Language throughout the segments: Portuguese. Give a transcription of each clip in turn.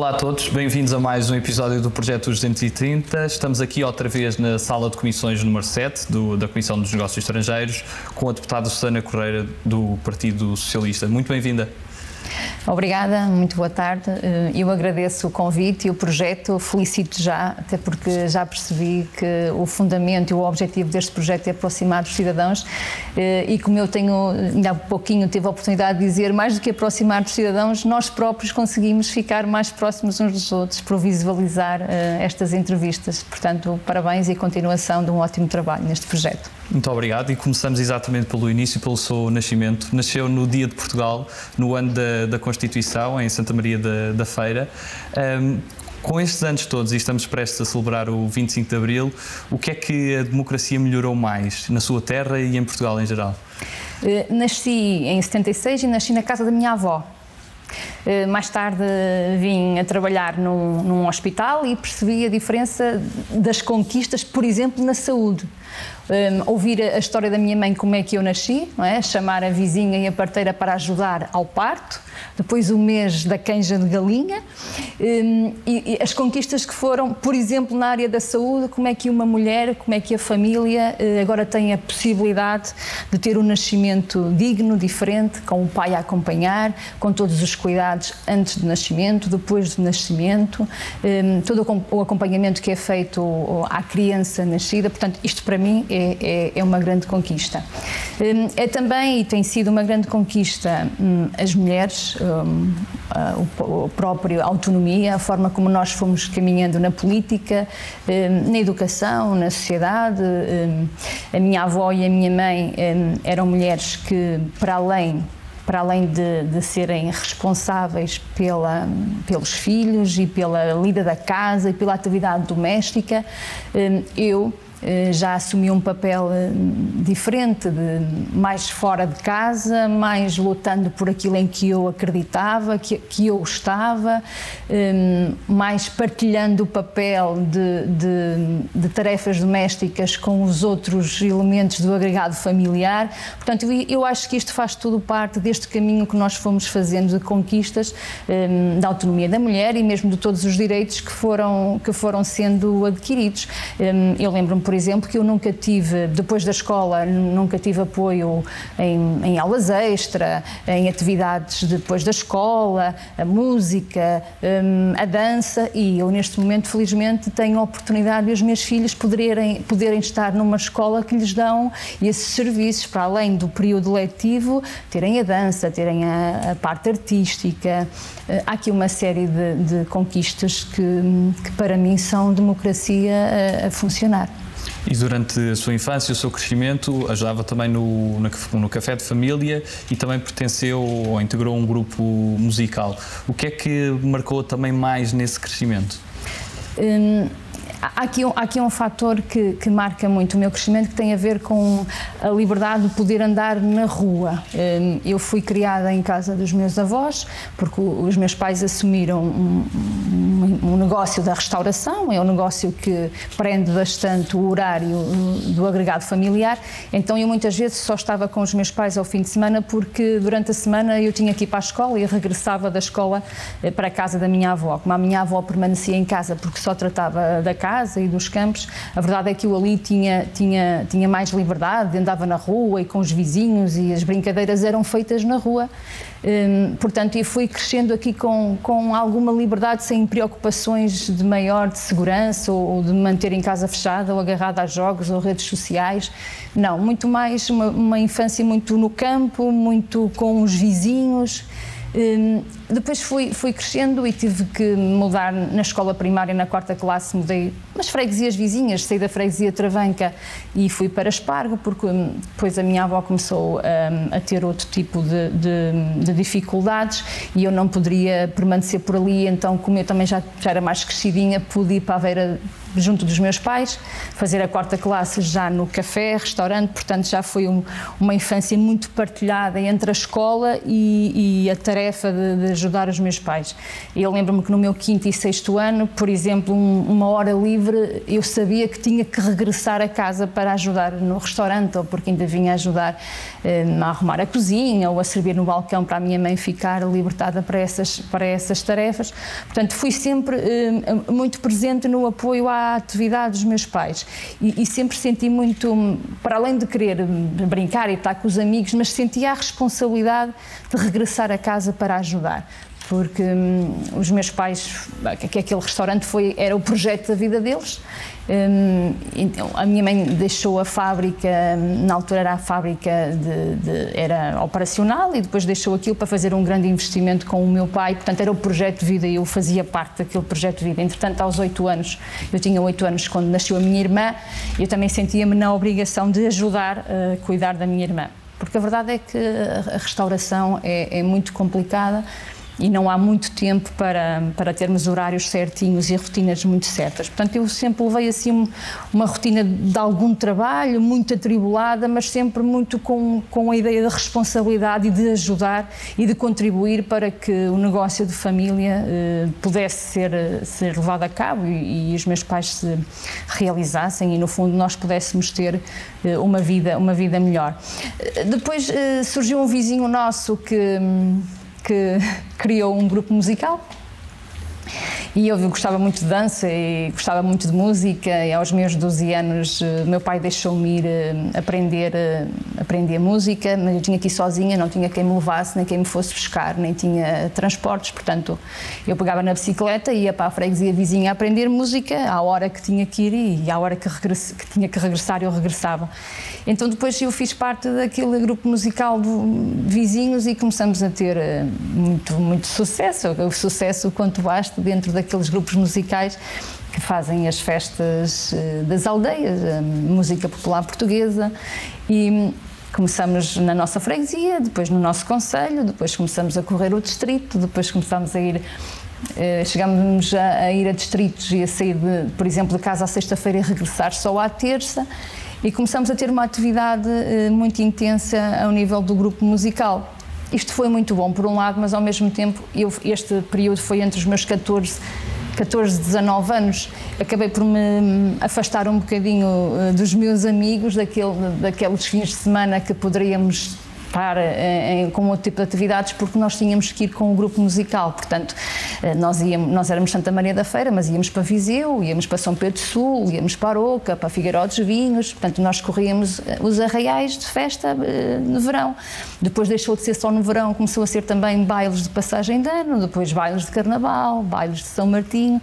Olá a todos, bem-vindos a mais um episódio do Projeto 230. Estamos aqui outra vez na sala de comissões número 7 do, da Comissão dos Negócios Estrangeiros com a deputada Susana Correia do Partido Socialista. Muito bem-vinda. Obrigada, muito boa tarde. Eh, eu agradeço o convite e o projeto, felicito já, até porque já percebi que o fundamento e o objetivo deste projeto é aproximar os cidadãos eh, e como eu tenho, ainda há pouquinho tive a oportunidade de dizer, mais do que aproximar dos cidadãos, nós próprios conseguimos ficar mais próximos uns dos outros por visualizar eh, estas entrevistas. Portanto, parabéns e continuação de um ótimo trabalho neste projeto. Muito obrigado e começamos exatamente pelo início, pelo seu nascimento. Nasceu no Dia de Portugal, no ano da, da Constituição, em Santa Maria da, da Feira. Um, com estes anos todos e estamos prestes a celebrar o 25 de Abril, o que é que a democracia melhorou mais na sua terra e em Portugal em geral? Uh, nasci em 76 e nasci na casa da minha avó. Uh, mais tarde vim a trabalhar num hospital e percebi a diferença das conquistas, por exemplo, na saúde um, ouvir a história da minha mãe, como é que eu nasci, é? chamar a vizinha e a parteira para ajudar ao parto, depois o mês da canja de galinha um, e, e, as conquistas que foram, por exemplo, na área da saúde, como é que uma mulher, como é que a família uh, agora tem a possibilidade de ter um nascimento digno, diferente, com o pai a acompanhar, com todos os cuidados antes do nascimento, depois do nascimento, um, todo o acompanhamento que é feito à criança nascida. Portanto, isto para mim é é, é, uma grande conquista. Hum, é também, e tem sido uma grande conquista, hum, as mulheres, hum, a própria autonomia, a forma como nós fomos caminhando na política, na educação, na sociedade. A minha avó e a minha mãe eram mulheres que, para além para além de, de, serem responsáveis pela, pelos filhos e pela lida da casa e pela atividade doméstica, eu já assumi um papel eh, diferente, de, mais fora de casa, mais lutando por aquilo em que eu acreditava, que, que eu estava, eh, mais partilhando o papel de, de, de, tarefas domésticas com os outros elementos do agregado familiar. Portanto, eu acho que isto faz tudo parte deste caminho que nós fomos fazendo de conquistas da autonomia da mulher e mesmo de todos os direitos que foram, que foram sendo adquiridos. Eu lembro-me, por exemplo, que eu nunca tive, depois da escola, nunca tive apoio em, em aulas extra, em atividades depois da escola, a música, hum, a dança e eu neste momento, felizmente, tenho a oportunidade de os meus filhos poderem, poderem estar numa escola que lhes dão esses serviços, para além do período letivo, terem a dança, terem a, a parte artística. Eh, há aqui uma série de, de conquistas que, que, para mim, são democracia a, a funcionar. E durante a sua infância, o seu crescimento, ajudava também no, no café de família e também pertenceu ou integrou um grupo musical. O que é que marcou também mais nesse crescimento? Hum há aqui, um, há aqui um fator que, que, marca muito o meu crescimento que tem a ver com a liberdade de poder andar na rua. Hum, eu fui criada em casa dos meus avós, porque os meus pais assumiram um, um, um negócio da restauração, é um negócio que prende bastante o horário do agregado familiar, então eu muitas vezes só estava com os meus pais ao fim de semana porque durante a semana eu tinha que ir para a escola e regressava da escola eh, para a casa da minha avó. Como a minha avó permanecia em casa porque só tratava da casa, casa e dos campos, a verdade é que eu ali tinha, tinha, tinha mais liberdade, andava na rua e com os vizinhos e as brincadeiras eram feitas na rua. Hum, portanto, eu fui crescendo aqui com, com alguma liberdade, sem preocupações de maior de segurança ou, ou de me manter em casa fechada ou agarrada a jogos ou redes sociais. Não, muito mais uma, uma infância muito no campo, muito com os vizinhos. Hum, depois fui, fui crescendo e tive que mudar na escola primária, na quarta classe, mudei nas freguesias vizinhas, saí da freguesia Travanca e fui para Espargo, porque hum, depois a minha avó começou um, a ter outro tipo de, de, de, dificuldades e eu não poderia permanecer por ali, então como eu também já, já era mais crescidinha, pude ir para a Veira junto dos meus pais, fazer a quarta classe já no café, restaurante, portanto já foi um, uma infância muito partilhada entre a escola e, e a tarefa de, de, ajudar os meus pais. Eu lembro-me que no meu quinto e sexto ano, por exemplo, um, uma hora livre, eu sabia que tinha que regressar a casa para ajudar no restaurante ou porque ainda vinha ajudar eh, a arrumar a cozinha ou a servir no balcão para a minha mãe ficar libertada para essas, para essas tarefas. Portanto, fui sempre eh, muito presente no apoio à atividade dos meus pais. E, e, sempre senti muito, para além de querer brincar e estar com os amigos, mas sentia a responsabilidade de regressar a casa para ajudar porque hum, os meus pais, que aquele restaurante foi, era o projeto da vida deles. Hum, então, a minha mãe deixou a fábrica, hum, na altura era a fábrica de, de, era operacional e depois deixou aquilo para fazer um grande investimento com o meu pai, portanto era o projeto de vida e eu fazia parte daquele projeto de vida. Entretanto, aos oito anos, eu tinha oito anos quando nasceu a minha irmã, eu também sentia-me na obrigação de ajudar a cuidar da minha irmã. Porque a verdade é que a restauração é, é muito complicada e não há muito tempo para, para termos horários certinhos e rotinas muito certas. Portanto, eu sempre levei assim uma rotina de algum trabalho, muito atribulada, mas sempre muito com, com a ideia de responsabilidade e de ajudar e de contribuir para que o negócio de família eh, pudesse ser, ser levado a cabo e, e, os meus pais se realizassem e, no fundo, nós pudéssemos ter eh, uma, vida, uma vida melhor. Depois eh, surgiu um vizinho nosso que hum, que criou um grupo musical e eu gostava muito de dança e gostava muito de música. E aos meus 12 anos eh, meu pai deixou-me ir eh, aprender, eh, aprender música, mas eu tinha que ir sozinha, não tinha quem me levasse, nem quem me fosse buscar, nem tinha transportes, portanto eu pegava na bicicleta ia para a freguesia vizinha a aprender música à hora que tinha que ir e à hora que, regress, que tinha que regressar eu regressava. Então depois eu fiz parte daquele grupo musical de vizinhos e começamos a ter muito, muito sucesso, o sucesso quanto basta dentro da daqueles grupos musicais que fazem as festas eh, das aldeias, a música popular portuguesa e começamos na nossa freguesia, depois no nosso conselho, depois começamos a correr o distrito, depois começamos a ir eh, chegamos a, ir a distritos e a sair, de, por exemplo, de casa à sexta-feira e regressar só à terça e começamos a ter uma atividade eh, muito intensa ao nível do grupo musical. Isto foi muito bom, por um lado, mas ao mesmo tempo, eu, este período foi entre os meus 14 14, 19 anos, acabei por me afastar um bocadinho eh, dos meus amigos, daquele, daqueles fins de semana que poderíamos estar em, com outro tipo de atividades porque nós tínhamos que ir com o grupo musical. Portanto, eh, nós, íamos, nós éramos Santa Maria da Feira, mas íamos para Viseu, íamos para São Pedro Sul, íamos para Aroca, para Figueiró dos Vinhos. Portanto, nós corríamos eh, os arraiais de festa eh, no verão. Depois deixou de ser só no verão, começou a ser também bailes de passagem de ano, depois bailes de carnaval, bailes de São Martinho.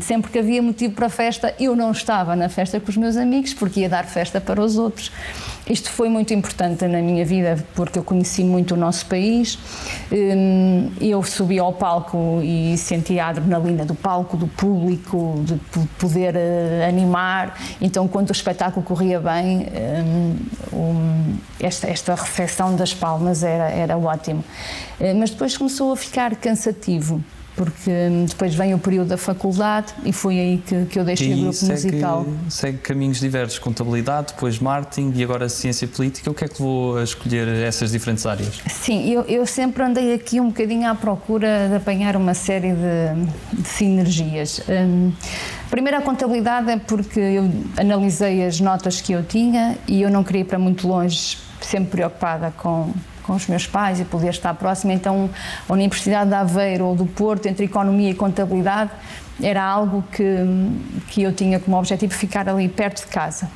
Sempre que havia motivo para festa, eu não estava na festa com os meus amigos porque ia dar festa para os outros. Isto foi muito importante na minha vida porque eu conheci muito o nosso país. Hum, eu subi ao palco e senti a adrenalina do palco, do público, de poder eh, animar. Então, quando o espetáculo corria bem, hum, esta, esta recepção das palmas era, era ótimo. Eh, mas depois começou a ficar cansativo porque hum, depois vem o período da faculdade e foi aí que, que eu deixei e o grupo segue, musical. Segue caminhos diversos, contabilidade, depois marketing e agora ciência política. O que é que vou a escolher essas diferentes áreas? Sim, eu, eu sempre andei aqui um bocadinho à procura de apanhar uma série de, de sinergias. Um, primeiro a contabilidade é porque eu analisei as notas que eu tinha e eu não queria ir para muito longe, sempre preocupada com com os meus pais e poder estar próximo. Então, a Universidade de Aveiro ou do Porto, entre economia e contabilidade, era algo que, que eu tinha como objetivo ficar ali perto de casa,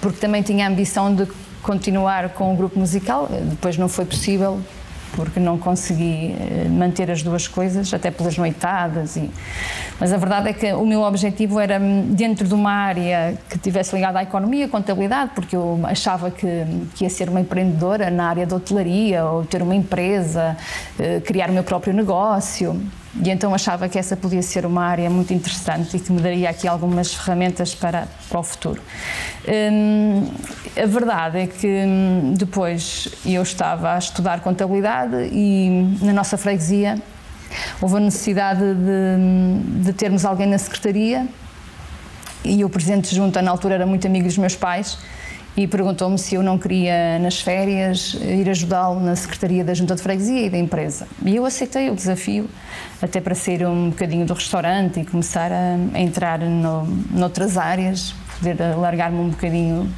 porque também tinha a ambição de continuar com o grupo musical, depois não foi possível porque não consegui eh, manter as duas coisas, até pelas noitadas. E... Mas a verdade é que o meu objetivo era hum, dentro de uma área que tivesse ligada à economia, contabilidade, porque eu achava que, que ia ser uma empreendedora na área da hotelaria ou ter uma empresa, eh, criar o meu próprio negócio. E então achava que essa podia ser uma área muito interessante e que me daria aqui algumas ferramentas para, para o futuro. Hum, a verdade é que hum, depois eu estava a estudar contabilidade e na nossa freguesia houve a necessidade de, hum, de termos alguém na secretaria e o presidente de junta, na altura, era muito amigo dos meus pais e perguntou-me se eu não queria, nas férias, ir ajudá-lo na secretaria da junta de freguesia e da empresa. E eu aceitei o desafio, até para sair um bocadinho do restaurante e começar a, a entrar no, noutras áreas, poder largar-me um bocadinho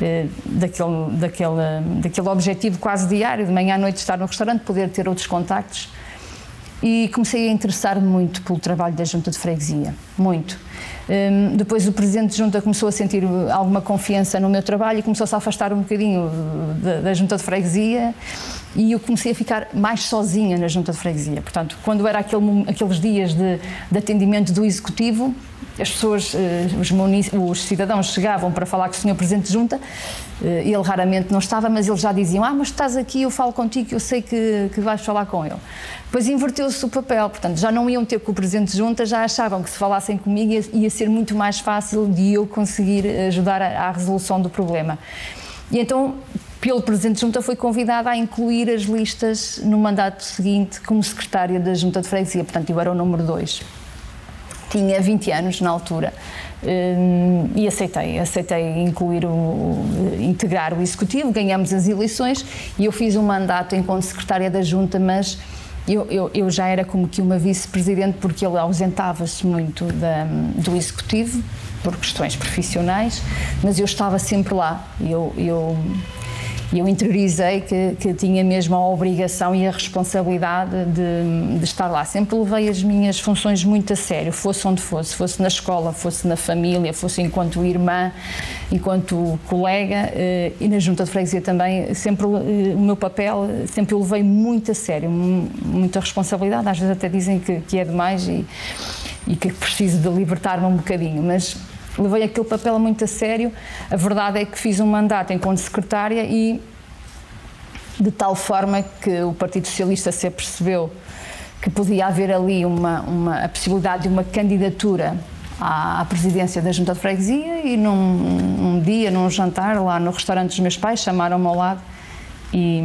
eh, daquele, daquele, daquele objetivo quase diário, de manhã à noite estar no restaurante, poder ter outros contactos. E comecei a interessar-me muito pelo trabalho da junta de freguesia, muito um, depois o presidente de junta começou a sentir alguma confiança no meu trabalho e começou-se a afastar um bocadinho da, da junta de freguesia e eu comecei a ficar mais sozinha na junta de freguesia. Portanto, quando era aquele, aqueles dias de, de atendimento do executivo, as pessoas, eh, os, os, cidadãos chegavam para falar com o senhor presidente de junta, eh, ele raramente não estava, mas eles já diziam: Ah, mas estás aqui, eu falo contigo, eu sei que, que vais falar com ele. Depois inverteu-se o papel, portanto, já não iam ter com o presidente de junta, já achavam que se falassem comigo ia, ia ser muito mais fácil de eu conseguir ajudar à, resolução do problema. E então pelo Presidente de Junta, foi convidada a incluir as listas no mandato seguinte como secretária da Junta de Freguesia, portanto, eu era o número 2 tinha 20 anos na altura hum, e aceitei, aceitei incluir o, integrar o executivo, ganhamos as eleições e eu fiz um mandato enquanto secretária da junta, mas eu, eu, eu já era como que uma vice-presidente porque ele ausentava-se muito da, do executivo por questões profissionais, mas eu estava sempre lá. Eu, eu e eu interiorizei que, que tinha mesmo a obrigação e a responsabilidade de, de, estar lá. Sempre levei as minhas funções muito a sério, fosse onde fosse, fosse na escola, fosse na família, fosse enquanto irmã, enquanto colega eh, e na junta de freguesia também. Sempre eh, o meu papel, sempre o levei muito a sério, muita responsabilidade. Às vezes até dizem que, que é demais e, e que preciso de libertar-me um bocadinho, mas levei aquele papel muito a sério. A verdade é que fiz um mandato enquanto secretária e de tal forma que o Partido Socialista se apercebeu que podia haver ali uma, uma a possibilidade de uma candidatura à, presidência da Junta de Freguesia e num um dia, num jantar lá no restaurante dos meus pais, chamaram-me ao lado e,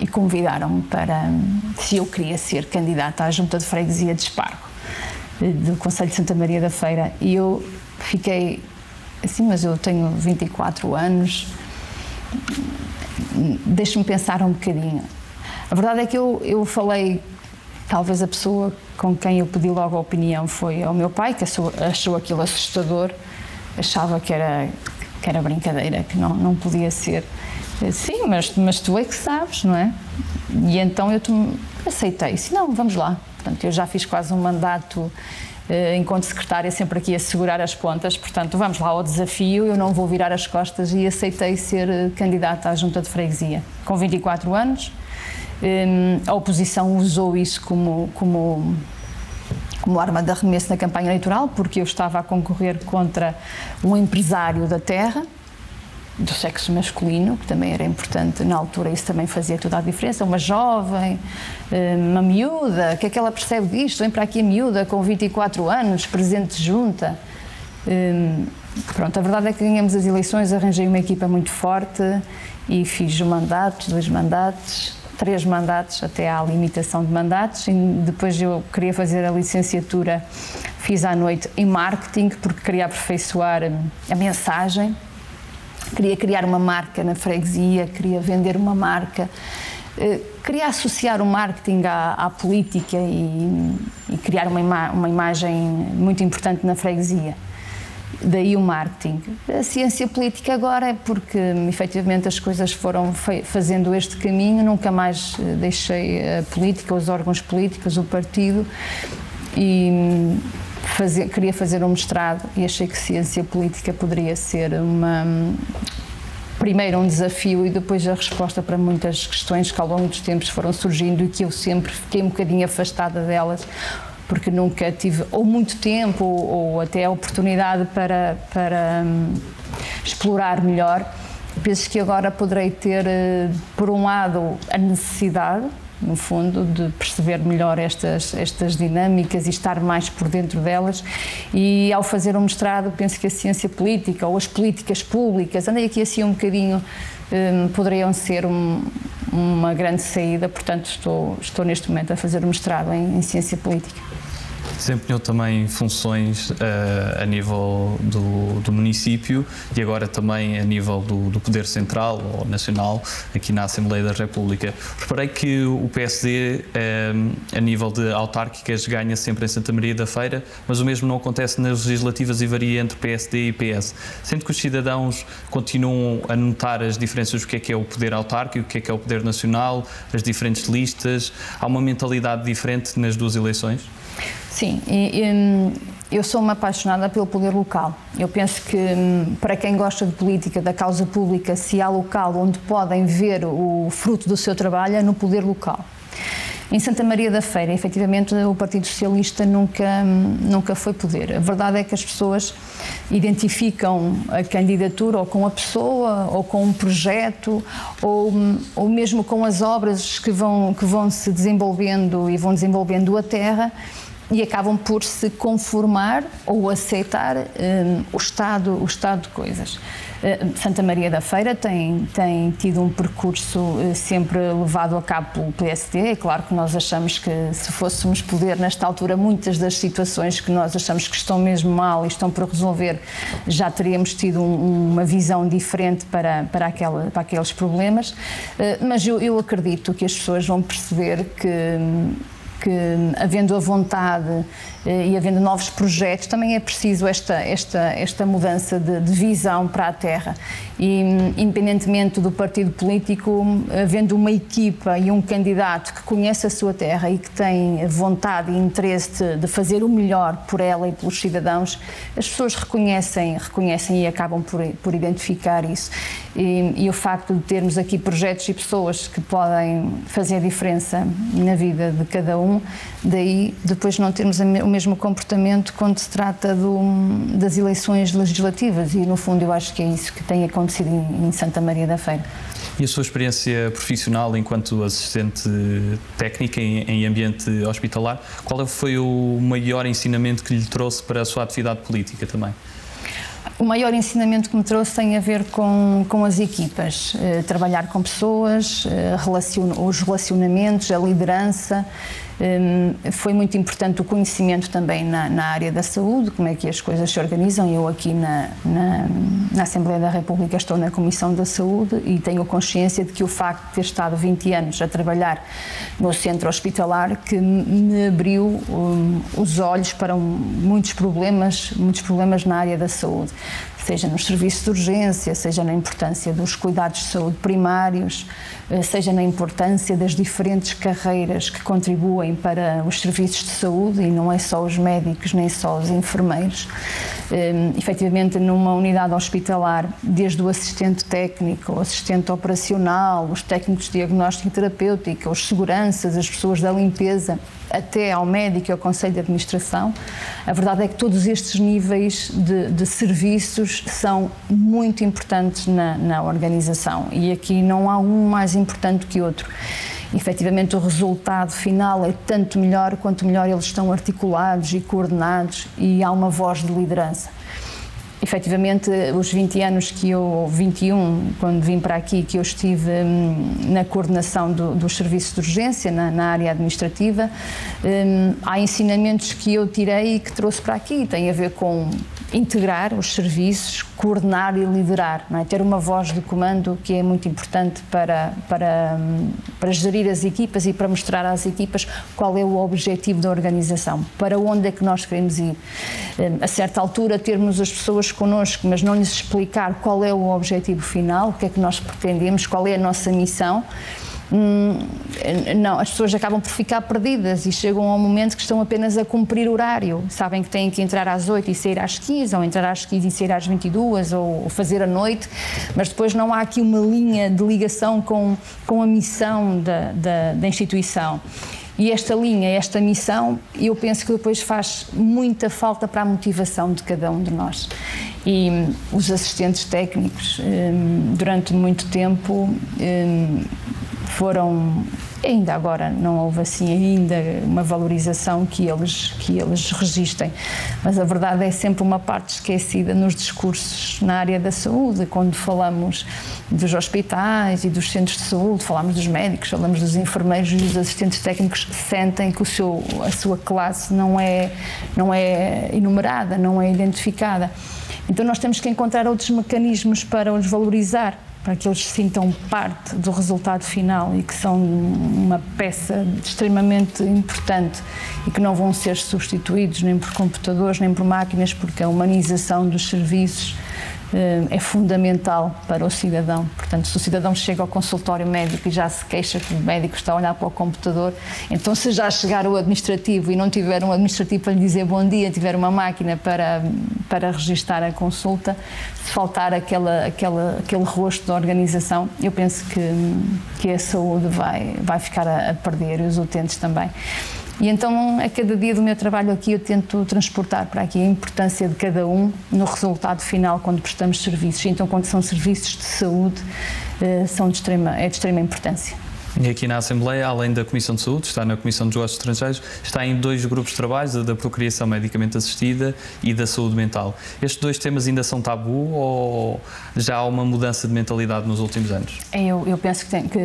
e convidaram-me para se eu queria ser candidata à Junta de Freguesia de Espargo do Conselho de Santa Maria da Feira e eu fiquei assim, mas eu tenho 24 anos, deixe-me pensar um bocadinho. A verdade é que eu, eu falei, talvez a pessoa com quem eu pedi logo a opinião foi ao meu pai, que achou, achou aquilo assustador, achava que era, que era brincadeira, que não, não podia ser. Sim, mas, mas tu é que sabes, não é? E então eu aceitei, disse, não, vamos lá. Portanto, eu já fiz quase um mandato enquanto secretária, sempre aqui a segurar as pontas. Portanto, vamos lá ao desafio, eu não vou virar as costas e aceitei ser eh, candidata à junta de freguesia. Com 24 anos, eh, a oposição usou isso como, como, como arma de arremesso na campanha eleitoral, porque eu estava a concorrer contra um empresário da terra, do sexo masculino, que também era importante na altura, isso também fazia toda a diferença. Uma jovem, eh, uma miúda, que é que ela percebe disto? Vem para aqui a miúda com 24 anos, presente junta. Eh, pronto, a verdade é que ganhamos as eleições, arranjei uma equipa muito forte e fiz um mandato, dois mandatos, três mandatos, até à limitação de mandatos. E depois eu queria fazer a licenciatura, fiz à noite em marketing, porque queria aperfeiçoar a mensagem queria criar uma marca na freguesia, queria vender uma marca, eh, queria associar o marketing à, à política e, e, criar uma, ima uma imagem muito importante na freguesia. Daí o marketing. A ciência política agora é porque efetivamente as coisas foram fazendo este caminho, nunca mais eh, deixei a política, os órgãos políticos, o partido e fazer, queria fazer um mestrado e achei que ciência política poderia ser uma primeiro um desafio e depois a resposta para muitas questões que ao longo dos tempos foram surgindo e que eu sempre fiquei um bocadinho afastada delas porque nunca tive ou muito tempo ou, ou até a oportunidade para, para um, explorar melhor. Penso que agora poderei ter, eh, por um lado, a necessidade no fundo, de perceber melhor estas, estas dinâmicas e estar mais por dentro delas. E ao fazer o um mestrado, penso que a ciência política ou as políticas públicas, andei aqui assim um bocadinho, um, poderiam ser um, uma grande saída, portanto, estou, estou neste momento a fazer o um mestrado em, em ciência política. Desempenhou também funções uh, a nível do, do, município e agora também a nível do, do, Poder Central ou Nacional, aqui na Assembleia da República. Reparei que o PSD, uh, a nível de autárquicas, ganha sempre em Santa Maria da Feira, mas o mesmo não acontece nas legislativas e varia entre PSD e PS. Sendo que os cidadãos continuam a notar as diferenças do que é que é o poder autárquico, o que é que é o poder nacional, as diferentes listas, há uma mentalidade diferente nas duas eleições? Sim, e, e, hum, eu sou uma apaixonada pelo poder local. Eu penso que hum, para quem gosta de política, da causa pública, se há local onde podem ver o fruto do seu trabalho é no poder local. Em Santa Maria da Feira, efetivamente, o Partido Socialista nunca, nunca foi poder. A verdade é que as pessoas identificam a candidatura ou com a pessoa, ou com um projeto, ou, ou mesmo com as obras que vão, que vão se desenvolvendo e vão desenvolvendo a terra e acabam por se conformar ou aceitar um, o, estado, o estado de coisas. Uh, Santa Maria da Feira tem, tem tido um percurso uh, sempre levado a cabo pelo PSD. É claro que nós achamos que se fôssemos poder, nesta altura, muitas das situações que nós achamos que estão mesmo mal e estão por resolver, já teríamos tido um, uma visão diferente para, para, aquela, para aqueles problemas. Uh, mas eu, eu acredito que as pessoas vão perceber que que, havendo a vontade e havendo novos projetos, também é preciso esta, esta, esta mudança de, de visão para a terra. E, independentemente do partido político, havendo uma equipa e um candidato que conhece a sua terra e que tem vontade e interesse de, de fazer o melhor por ela e pelos cidadãos, as pessoas reconhecem, reconhecem e acabam por, por identificar isso. E, e o facto de termos aqui projetos e pessoas que podem fazer a diferença na vida de cada um, daí depois não termos o mesmo comportamento quando se trata do, das eleições legislativas e no fundo eu acho que é isso que tem acontecido em, em Santa Maria da Feira. E a sua experiência profissional enquanto assistente técnica em, em, ambiente hospitalar, qual foi o maior ensinamento que lhe trouxe para a sua atividade política também? O maior ensinamento que me trouxe tem a ver com, com as equipas, eh, trabalhar com pessoas, eh, relacion, os relacionamentos, a liderança, foi muito importante o conhecimento também na, na, área da saúde, como é que as coisas se organizam. Eu aqui na, na, na, Assembleia da República estou na Comissão da Saúde e tenho consciência de que o facto de ter estado 20 anos a trabalhar no centro hospitalar que me abriu um, os olhos para um, muitos problemas, muitos problemas na área da saúde seja nos serviços de urgência, seja na importância dos cuidados de saúde primários, eh, seja na importância das diferentes carreiras que contribuem para os serviços de saúde, e não é só os médicos nem só os enfermeiros. Um, efetivamente, numa unidade hospitalar, desde o assistente técnico, o assistente operacional, os técnicos de diagnóstico e terapêutica, os seguranças, as pessoas da limpeza, até ao médico e ao Conselho de Administração, a verdade é que todos estes níveis de, de serviços são muito importantes na, na organização. E aqui não há um mais importante que outro. Efetivamente o resultado final é tanto melhor quanto melhor eles estão articulados e coordenados e há uma voz de liderança efetivamente, os 20 anos que eu, 21, quando vim para aqui, que eu estive hum, na coordenação do, dos serviços de urgência, na, na área administrativa, hum, há ensinamentos que eu tirei e que trouxe para aqui. Tem a ver com integrar os serviços, coordenar e liderar, é? ter uma voz de comando que é muito importante para, para, para gerir as equipas e para mostrar às equipas qual é o objetivo da organização, para onde é que nós queremos ir. Hum, a certa altura, termos as pessoas connosco, mas não lhes explicar qual é o objetivo final, o que é que nós pretendemos, qual é a nossa missão. Hum, não, as pessoas acabam por ficar perdidas e chegam ao momento que estão apenas a cumprir horário. Sabem que têm que entrar às 8 e sair às 15, ou entrar às 15 e sair às 22, ou fazer a noite, mas depois não há aqui uma linha de ligação com, com a missão da, da, da instituição. E esta linha, esta missão, eu penso que depois faz muita falta para a motivação de cada um de nós. E hum, os assistentes técnicos, hum, durante muito tempo, hum, foram ainda agora não houve assim ainda uma valorização que eles que eles registrem mas a verdade é sempre uma parte esquecida nos discursos na área da saúde. Quando falamos dos hospitais e dos centros de saúde falamos dos médicos falamos dos enfermeiros e dos assistentes técnicos sentem que o seu a sua classe não é não é enumerada não é identificada. Então nós temos que encontrar outros mecanismos para os valorizar para que eles sintam parte do resultado final e que são uma peça extremamente importante e que não vão ser substituídos nem por computadores nem por máquinas, porque a humanização dos serviços é fundamental para o cidadão. Portanto, se o cidadão chega ao consultório médico e já se queixa que o médico está a olhar para o computador, então se já chegar o administrativo e não tiver um administrativo para lhe dizer bom dia, tiver uma máquina para, para registar a consulta, se faltar aquela, aquela, aquele rosto da organização, eu penso que, que a saúde vai, vai ficar a, a perder e os utentes também. E então, a cada dia do meu trabalho aqui, eu tento transportar para aqui a importância de cada um no resultado final quando prestamos serviços. Então, quando são serviços de saúde, eh, são de extrema, é de extrema importância. E aqui na Assembleia, além da Comissão de Saúde, está na Comissão dos Negócios Estrangeiros, está em dois grupos de trabalho, da procriação medicamente assistida e da saúde mental. Estes dois temas ainda são tabu ou já há uma mudança de mentalidade nos últimos anos? Eu, eu penso que, tem, que,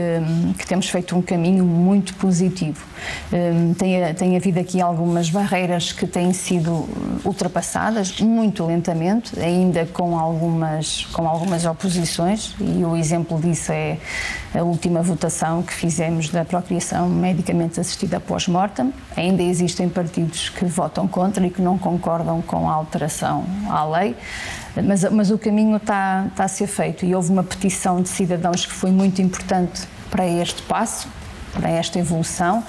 que, temos feito um caminho muito positivo. Um, tem, tem havido aqui algumas barreiras que têm sido ultrapassadas, muito lentamente, ainda com algumas, com algumas oposições, e o exemplo disso é a última votação que fizemos da procriação medicamente assistida pós-mortem. Ainda existem partidos que votam contra e que não concordam com a alteração à lei, mas, mas o caminho está, está a ser feito e houve uma petição de cidadãos que foi muito importante para este passo, para esta evolução.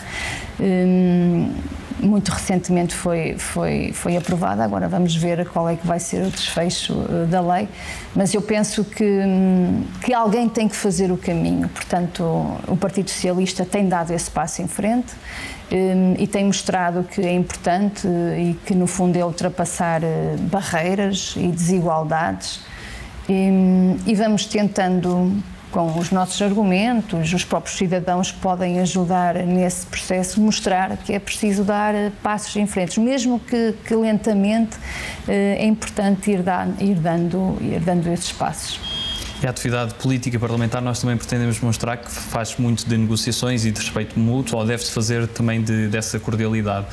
Hum, muito recentemente foi, foi, foi aprovada, agora vamos ver qual é que vai ser o desfecho eh, da lei, mas eu penso que, hum, que alguém tem que fazer o caminho, portanto o Partido Socialista tem dado esse passo em frente um, e tem mostrado que é importante e que no fundo é ultrapassar eh, barreiras e desigualdades. E, hum, e vamos tentando com os nossos argumentos, os próprios cidadãos podem ajudar nesse processo, mostrar que é preciso dar eh, passos em frente, mesmo que, que lentamente eh, é importante ir, dar, ir, dando, ir dando esses passos. A atividade política parlamentar nós também pretendemos mostrar que faz muito de negociações e de respeito mútuo, ou deve-se fazer também de, dessa cordialidade.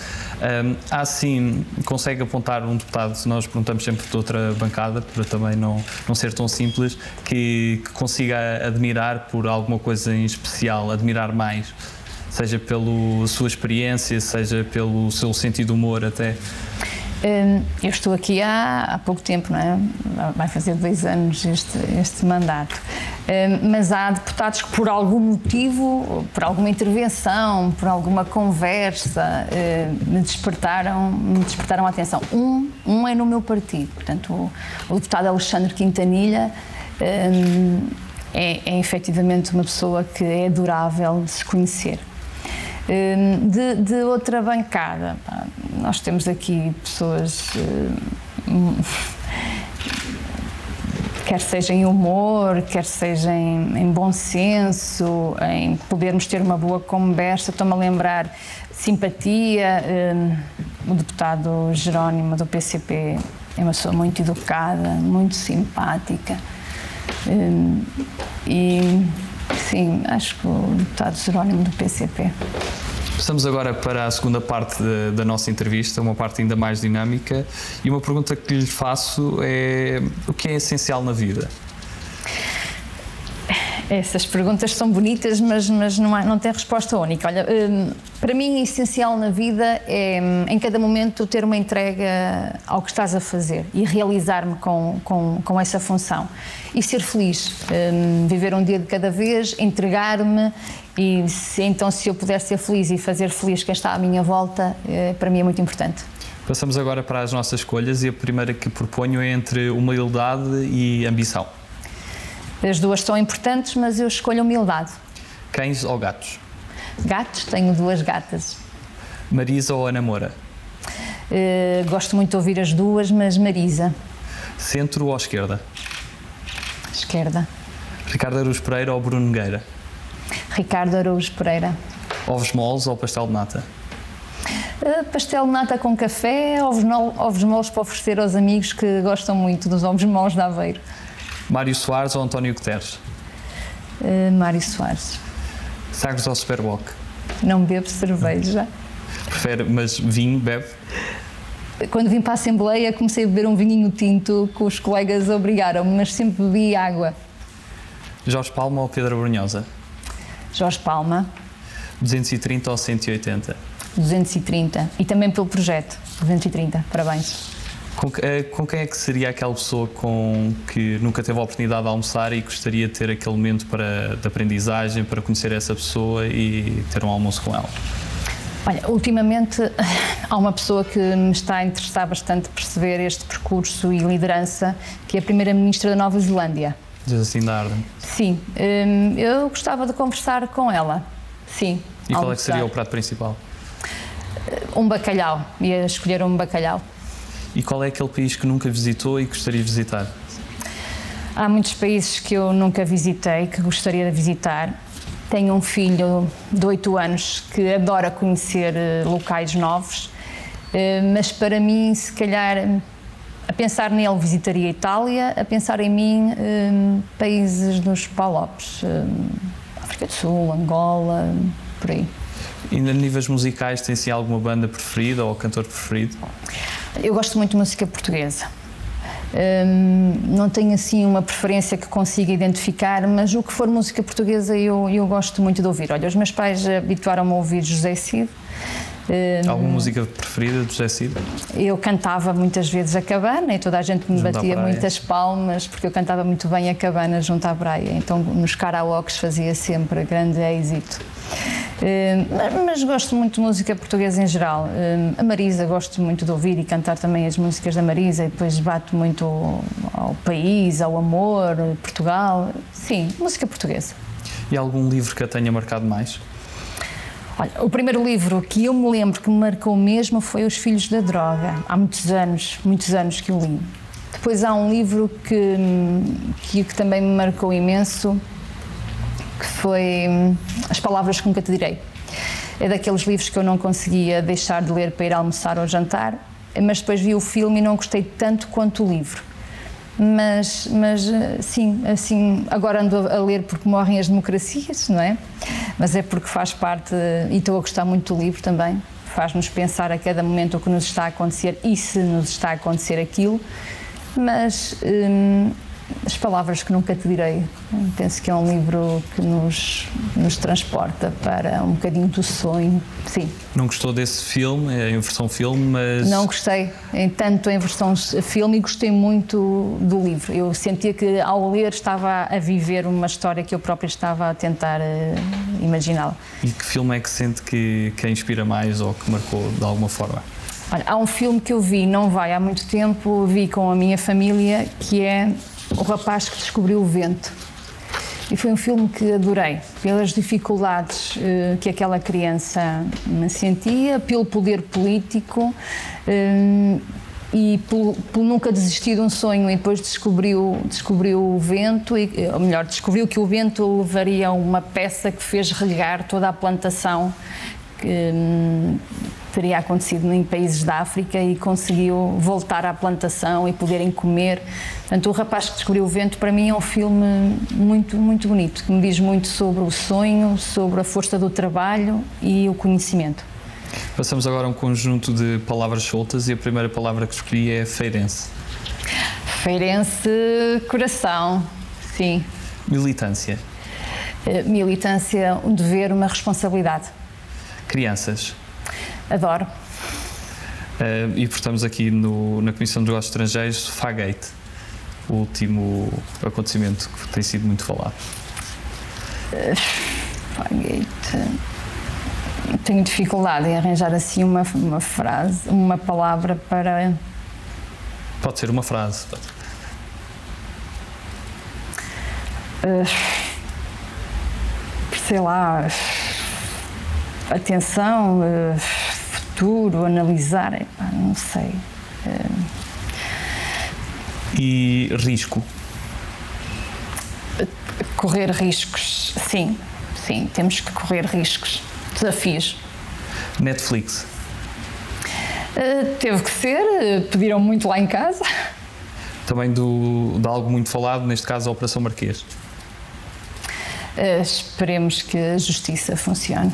Um, há sim, consegue apontar um deputado, nós perguntamos sempre de outra bancada, para também não, não ser tão simples, que, que consiga admirar por alguma coisa em especial, admirar mais, seja pela sua experiência, seja pelo seu sentido de humor até. Hum, eu estou aqui há, há pouco tempo, não é? Vai fazer dois anos este, este mandato. Hum, mas há deputados que, por algum motivo, por alguma intervenção, por alguma conversa, hum, me despertaram, me despertaram a atenção. Um, um é no meu partido, portanto, o, o deputado Alexandre Quintanilha. É, é efetivamente uma pessoa que é adorável de se conhecer. De, de outra bancada, nós temos aqui pessoas hum, quer seja em humor, quer seja em, em, bom senso, em podermos ter uma boa conversa. Estou-me a lembrar simpatia. Um, o deputado Jerónimo do PCP é uma pessoa muito educada, muito simpática. Um, e sim, acho que o deputado Jerónimo do PCP. Passamos agora para a segunda parte de, da nossa entrevista, uma parte ainda mais dinâmica. E uma pergunta que lhe faço é: o que é essencial na vida? Essas perguntas são bonitas, mas, mas não, há, não tem resposta única. Olha, hum, para mim, essencial na vida é, em cada momento, ter uma entrega ao que estás a fazer e realizar-me com, com, com essa função. E ser feliz, hum, viver um dia de cada vez, entregar-me e se, então, se eu puder ser feliz e fazer feliz quem está à minha volta, eh, para mim é muito importante. Passamos agora para as nossas escolhas e a primeira que proponho é entre humildade e ambição. As duas são importantes, mas eu escolho humildade. Cães ou gatos? Gatos, tenho duas gatas. Marisa ou Ana Moura? Uh, gosto muito de ouvir as duas, mas Marisa. Centro ou esquerda? Esquerda. Ricardo Aruz Pereira ou Bruno Nogueira? Ricardo Araújo Pereira. Ovos moles ou pastel de nata? Uh, pastel de nata com café, ovos, no, ovos moles para oferecer aos amigos que gostam muito dos ovos moles de Aveiro. Mário Soares ou António Guterres? Uh, Mário Soares. Sagres ou Superboc? Não bebo cerveja. Prefere, mas vinho, bebe? Quando vim para a Assembleia comecei a beber um vinho tinto que os colegas obrigaram-me, mas sempre bebi água. Jorge Palma ou Pedro Brunhosa? Jorge Palma. 230 ou 180? 230. E também pelo projeto. 230. Parabéns. Com, eh, com, quem é que seria aquela pessoa com que nunca teve a oportunidade de almoçar e gostaria de ter aquele momento para, de aprendizagem, para conhecer essa pessoa e ter um almoço com ela? Olha, ultimamente há uma pessoa que me está a interessar bastante perceber este percurso e liderança, que é a Primeira-Ministra da Nova Zelândia. Jacinda Ardern. Sim, hum, eu gostava de conversar com ela, sim. E qual é que seria o prato principal? Um bacalhau, ia escolher um bacalhau. E qual é aquele país que nunca visitou e gostaria de visitar? Há muitos países que eu nunca visitei, que gostaria de visitar. Tenho um filho de 8 anos que adora conhecer eh, locais novos, eh, mas para mim, se calhar, a pensar nele, visitaria a Itália, a pensar em mim, eh, países dos Palopes, África do Sul, Angola, por aí. E a níveis musicais, tem-se alguma banda preferida ou cantor preferido? Eu gosto muito de música portuguesa. Um, não tenho assim uma preferência que consiga identificar, mas o que for música portuguesa eu, eu gosto muito de ouvir. Olha, os meus pais habituaram-me a ouvir José Cid. Um, Alguma música preferida de José Cid? Eu cantava muitas vezes a cabana e toda a gente me junto batia muitas palmas porque eu cantava muito bem a cabana junto à praia. Então nos karaokes fazia sempre grande êxito. Eh, mas gosto muito de música portuguesa em geral. Eh, a Marisa gosto muito de ouvir e cantar também as músicas da Marisa e depois bato muito ao país, ao amor, Portugal. Sim, música portuguesa. E algum livro que a tenha marcado mais? Olha, o primeiro livro que eu me lembro que me marcou mesmo foi Os Filhos da Droga. Há muitos anos, muitos anos que o li. Depois há um livro que, que, que também me marcou imenso, que foi hum, As Palavras que Nunca Te Direi. É daqueles livros que eu não conseguia deixar de ler para ir almoçar ou jantar, mas depois vi o filme e não gostei tanto quanto o livro. Mas, mas eh, sim, assim, agora ando a ler porque morrem as democracias, não é? Mas é porque faz parte, e estou a gostar muito do livro também, faz-nos pensar a cada momento o que nos está a acontecer e se nos está a acontecer aquilo. Mas hum, as palavras que nunca te direi. Penso que é um livro que nos, nos transporta para um bocadinho do sonho. Sim. Não gostou desse filme, é em versão filme, mas. Não gostei, tanto em versão filme, e gostei muito do livro. Eu sentia que ao ler estava a viver uma história que eu própria estava a tentar uh, imaginá-la. E que filme é que sente que, que a inspira mais ou que marcou de alguma forma? Olha, há um filme que eu vi, não vai há muito tempo, vi com a minha família, que é o rapaz que descobriu o vento. E foi um filme que adorei, pelas dificuldades uh, que aquela criança sentia, pelo poder político uh, e por, por, nunca desistir de um sonho e depois descobriu, descobriu o vento, e, ou melhor, descobriu que o vento levaria uma peça que fez regar toda a plantação que, um, teria acontecido em países da África e conseguiu voltar à plantação e poderem comer. Portanto, O Rapaz que Descobriu o Vento, para mim, é um filme muito, muito bonito, que me diz muito sobre o sonho, sobre a força do trabalho e o conhecimento. Passamos agora a um conjunto de palavras soltas e a primeira palavra que escolhi é feirense. Feirense, coração, sim. Militância. Eh, militância, um dever, uma responsabilidade. Crianças. Adoro. Uh, e estamos aqui no, na Comissão de Negócios Estrangeiros, Sofagate, o último acontecimento que tem sido muito falado. Sofagate. Tenho dificuldade em arranjar assim uma, uma frase, uma palavra para. Pode ser uma frase. Uh, sei lá. Atenção. Uh, futuro, analisar, epá, não sei. E risco? Correr riscos, sim, sim, temos que correr riscos. desafios. Netflix. Uh, teve que ser, uh, pediram muito lá em casa. Também do, de algo muito falado, neste caso a Operação Marquês. Uh, esperemos que a justiça funcione.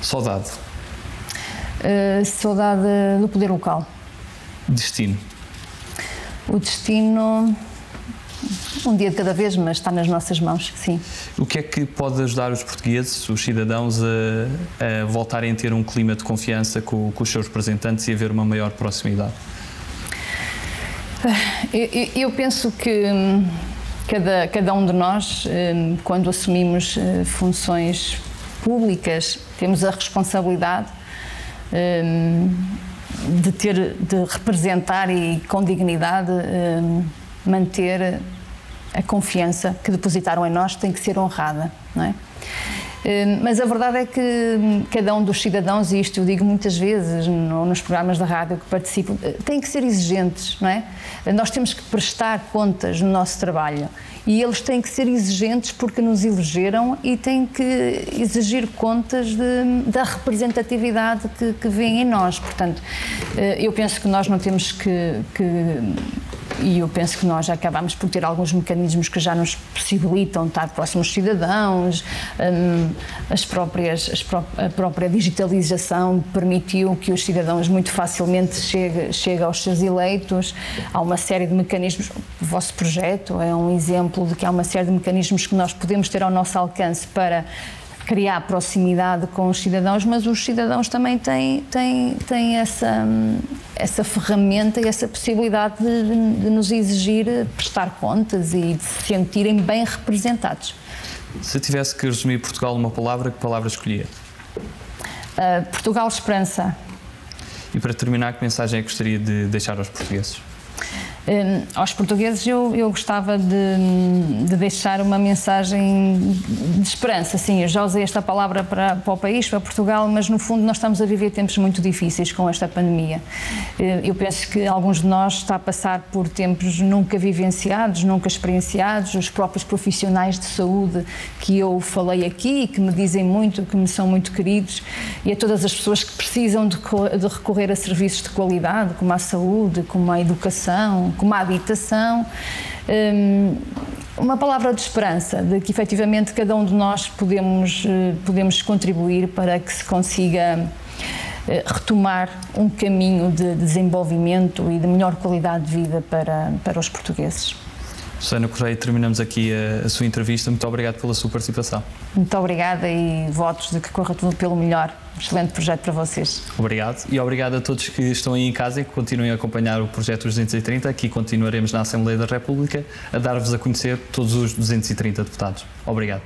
Saudade. Saudade do poder local. Destino. O destino um dia de cada vez, mas está nas nossas mãos, sim. O que é que pode ajudar os portugueses, os cidadãos, a, a voltarem a ter um clima de confiança com, com, os seus representantes e haver uma maior proximidade? Eu, eu penso que hum, cada, cada um de nós, hum, quando assumimos hum, funções públicas, temos a responsabilidade de ter, de representar e com dignidade manter a confiança que depositaram em nós tem que ser honrada, não é? Hum, mas a verdade é que hum, cada um dos cidadãos, e isto eu digo muitas vezes nos programas da rádio que participo, eh, tem que ser exigentes, não é? Nós temos que prestar contas no nosso trabalho e eles têm que ser exigentes porque nos elegeram e têm que exigir contas de, da representatividade que, que vem em nós. Portanto, eh, eu penso que nós não temos que, que e eu penso que nós já acabamos por ter alguns mecanismos que já nos possibilitam estar próximos cidadãos, um, as próprias, as pró a própria digitalização permitiu que os cidadãos muito facilmente cheguem chegue aos seus eleitos, há uma série de mecanismos, o vosso projeto é um exemplo de que há uma série de mecanismos que nós podemos ter ao nosso alcance para criar proximidade com os cidadãos, mas os cidadãos também têm, têm, têm essa, essa ferramenta e essa possibilidade de, de nos exigir prestar contas e de se sentirem bem representados. Se tivesse que resumir Portugal numa palavra, que palavra escolhia? Uh, Portugal Esperança. E para terminar, que mensagem é que gostaria de deixar aos portugueses? Hum, aos portugueses eu, eu gostava de, de, deixar uma mensagem de esperança. Sim, eu já usei esta palavra para, para, o país, para Portugal, mas no fundo nós estamos a viver tempos muito difíceis com esta pandemia. Hum, eu penso que alguns de nós está a passar por tempos nunca vivenciados, nunca experienciados. Os próprios profissionais de saúde que eu falei aqui, que me dizem muito, que me são muito queridos, e a todas as pessoas que precisam de, de recorrer a serviços de qualidade, como a saúde, como a educação, como a habitação. Um, uma palavra de esperança, de que efetivamente cada um de nós podemos, eh, podemos contribuir para que se consiga eh, retomar um caminho de desenvolvimento e de melhor qualidade de vida para, para os portugueses. Susana Correia, terminamos aqui a, a, sua entrevista. Muito obrigado pela sua participação. Muito obrigada e votos de que corra tudo pelo melhor. Excelente projeto para vocês. Obrigado e obrigado a todos que estão aí em casa e que continuem a acompanhar o projeto 230. Aqui continuaremos na Assembleia da República a dar-vos a conhecer todos os 230 deputados. Obrigado.